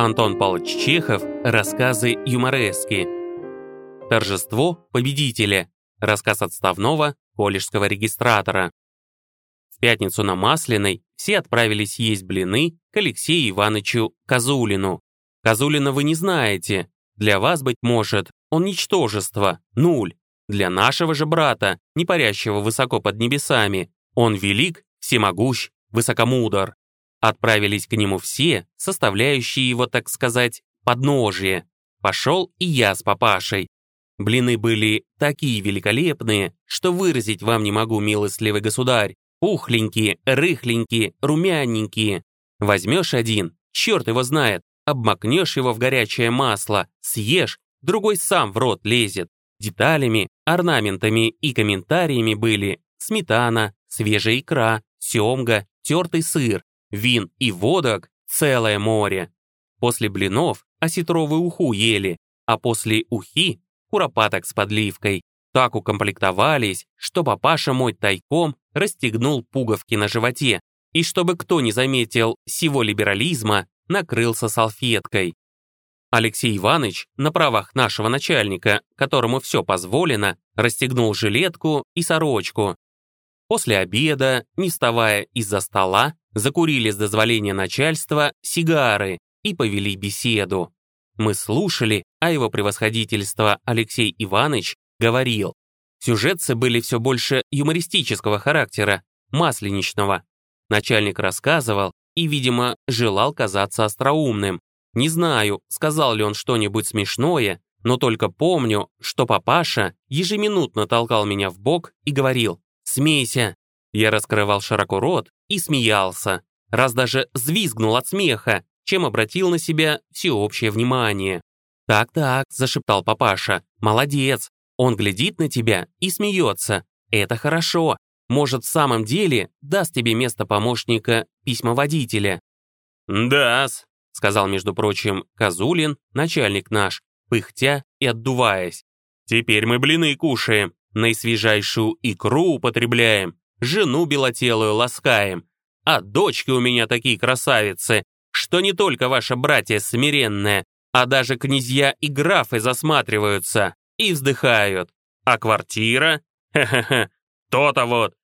Антон Павлович Чехов. Рассказы юморески. Торжество победителя. Рассказ отставного колледжского регистратора. В пятницу на Масляной все отправились есть блины к Алексею Ивановичу Козулину. Козулина вы не знаете. Для вас, быть может, он ничтожество, нуль. Для нашего же брата, не парящего высоко под небесами, он велик, всемогущ, высокомудр. Отправились к нему все, составляющие его, так сказать, подножие. Пошел и я с папашей. Блины были такие великолепные, что выразить вам не могу, милостливый государь. Пухленькие, рыхленькие, румяненькие. Возьмешь один, черт его знает, обмакнешь его в горячее масло, съешь, другой сам в рот лезет. Деталями, орнаментами и комментариями были сметана, свежая икра, семга, тертый сыр, вин и водок целое море. После блинов осетровую уху ели, а после ухи куропаток с подливкой. Так укомплектовались, что папаша мой тайком расстегнул пуговки на животе, и чтобы кто не заметил сего либерализма, накрылся салфеткой. Алексей Иванович на правах нашего начальника, которому все позволено, расстегнул жилетку и сорочку. После обеда, не вставая из-за стола, закурили с дозволения начальства сигары и повели беседу. Мы слушали, а его превосходительство Алексей Иванович говорил. Сюжетцы были все больше юмористического характера, масленичного. Начальник рассказывал и, видимо, желал казаться остроумным. Не знаю, сказал ли он что-нибудь смешное, но только помню, что папаша ежеминутно толкал меня в бок и говорил «Смейся». Я раскрывал широко рот и смеялся, раз даже взвизгнул от смеха, чем обратил на себя всеобщее внимание. «Так-так», — зашептал папаша, — «молодец, он глядит на тебя и смеется. Это хорошо. Может, в самом деле даст тебе место помощника письмоводителя». «Да-с», сказал, между прочим, Козулин, начальник наш, пыхтя и отдуваясь. «Теперь мы блины кушаем, наисвежайшую икру употребляем, жену белотелую ласкаем, а дочки у меня такие красавицы, что не только ваша братья смиренная, а даже князья и графы засматриваются и вздыхают. А квартира? Хе-хе-хе, то-то вот.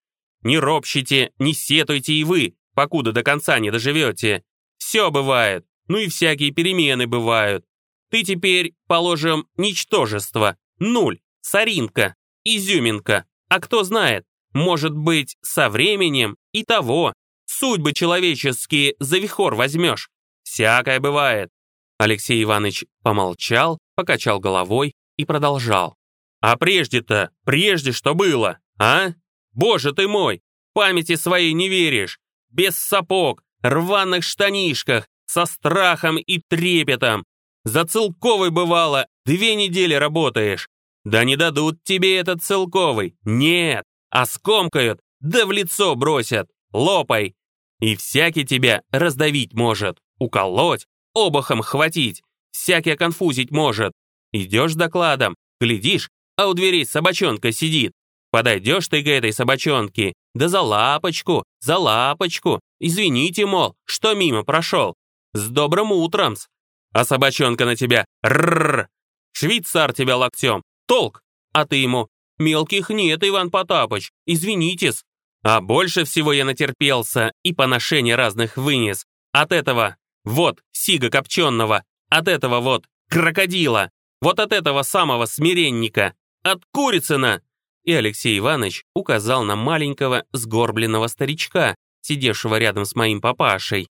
Не ропщите, не сетуйте и вы, покуда до конца не доживете. Все бывает, ну и всякие перемены бывают. Ты теперь, положим, ничтожество, нуль, соринка, изюминка. А кто знает, может быть, со временем и того, судьбы человеческие за вихор возьмешь. Всякое бывает. Алексей Иванович помолчал, покачал головой и продолжал. А прежде-то, прежде что было, а? Боже ты мой, памяти своей не веришь. Без сапог, рваных штанишках, со страхом и трепетом. За целковый бывало, две недели работаешь. Да не дадут тебе этот целковый, нет, а скомкают, да в лицо бросят, лопай. И всякий тебя раздавить может, уколоть, обухом хватить, всякий оконфузить может. Идешь докладом, глядишь, а у дверей собачонка сидит. Подойдешь ты к этой собачонке, да за лапочку, за лапочку. Извините, мол, что мимо прошел. С добрым утром -с. А собачонка на тебя рррр. Швейцар тебя локтем, толк. А ты ему, мелких нет, Иван Потапыч, извинитесь. А больше всего я натерпелся и поношение разных вынес. От этого, вот, сига копченого, от этого вот, крокодила, вот от этого самого смиренника, от Курицына!» И Алексей Иванович указал на маленького сгорбленного старичка, сидевшего рядом с моим папашей.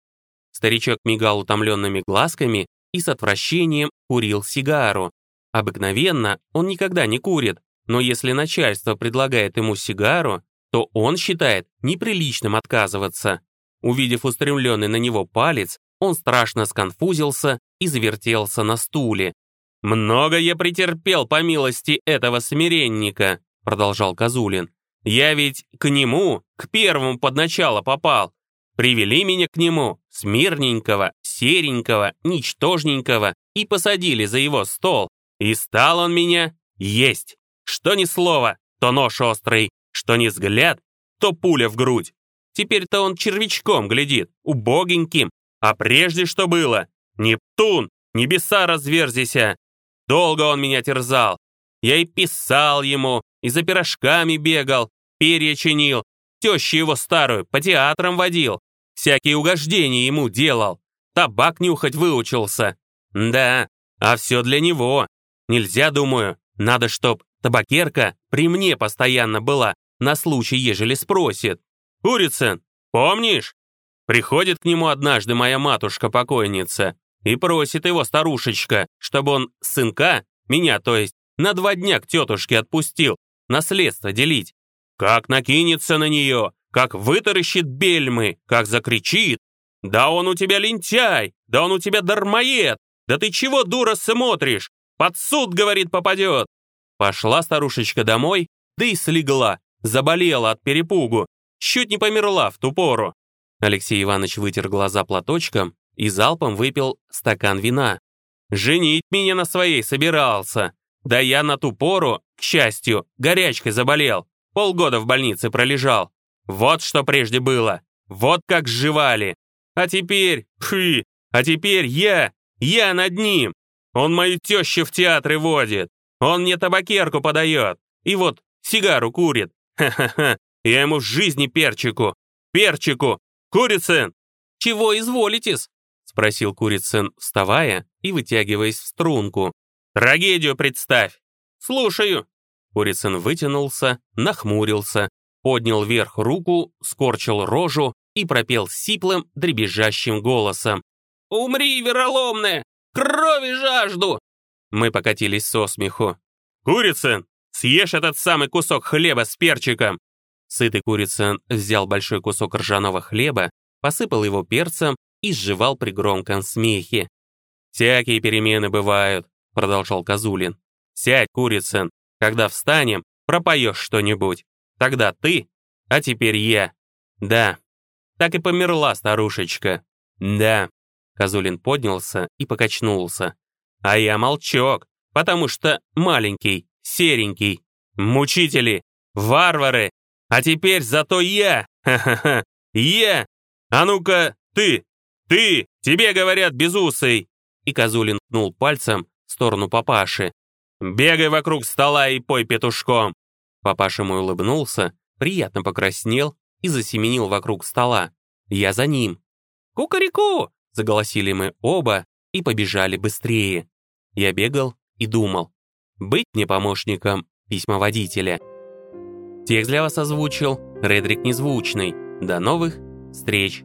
Старичок мигал утомленными глазками и с отвращением курил сигару. Обыкновенно он никогда не курит, но если начальство предлагает ему сигару, то он считает неприличным отказываться. Увидев устремленный на него палец, он страшно сконфузился и завертелся на стуле. «Много я претерпел по милости этого смиренника», продолжал Козулин. «Я ведь к нему, к первому под начало попал. Привели меня к нему, смирненького, серенького, ничтожненького, и посадили за его стол. И стал он меня есть. Что ни слово, то нож острый, что ни взгляд, то пуля в грудь. Теперь-то он червячком глядит, убогеньким. А прежде что было? Нептун, небеса разверзися! Долго он меня терзал. Я и писал ему, и за пирожками бегал, перья чинил, тещу его старую по театрам водил, всякие угождения ему делал, табак нюхать выучился. Да, а все для него. Нельзя, думаю, надо, чтоб табакерка при мне постоянно была, на случай, ежели спросит. Курицын, помнишь? Приходит к нему однажды моя матушка-покойница и просит его старушечка, чтобы он сынка, меня то есть, на два дня к тетушке отпустил, наследство делить. Как накинется на нее, как вытаращит бельмы, как закричит. «Да он у тебя лентяй! Да он у тебя дармоед! Да ты чего, дура, смотришь? Под суд, говорит, попадет!» Пошла старушечка домой, да и слегла, заболела от перепугу, чуть не померла в ту пору. Алексей Иванович вытер глаза платочком и залпом выпил стакан вина. «Женить меня на своей собирался. Да я на ту пору, к счастью, горячкой заболел. Полгода в больнице пролежал. Вот что прежде было. Вот как сживали. А теперь, фы, а теперь я, я над ним. Он мою тещу в театры водит. Он мне табакерку подает. И вот сигару курит. Ха-ха-ха. Я ему в жизни перчику. Перчику. Курицын. Чего изволитесь? Спросил Курицын, вставая и вытягиваясь в струнку. Трагедию представь. Слушаю. Курицын вытянулся, нахмурился, поднял вверх руку, скорчил рожу и пропел сиплым, дребезжащим голосом. «Умри, вероломная! Крови жажду!» Мы покатились со смеху. «Курицын, съешь этот самый кусок хлеба с перчиком!» Сытый Курицын взял большой кусок ржаного хлеба, посыпал его перцем и сживал при громком смехе. «Всякие перемены бывают», — продолжал Козулин. «Сядь, Курицын, когда встанем, пропоешь что-нибудь. Тогда ты, а теперь я. Да, так и померла старушечка. Да. Козулин поднялся и покачнулся. А я молчок, потому что маленький, серенький. Мучители, варвары. А теперь зато я, ха-ха-ха, я. А ну-ка, ты, ты, тебе говорят безусый. И Козулин ткнул пальцем в сторону папаши. «Бегай вокруг стола и пой петушком!» Папаша мой улыбнулся, приятно покраснел и засеменил вокруг стола. Я за ним. «Кукареку!» — заголосили мы оба и побежали быстрее. Я бегал и думал. Быть мне помощником письмоводителя. Текст для вас озвучил Редрик Незвучный. До новых встреч!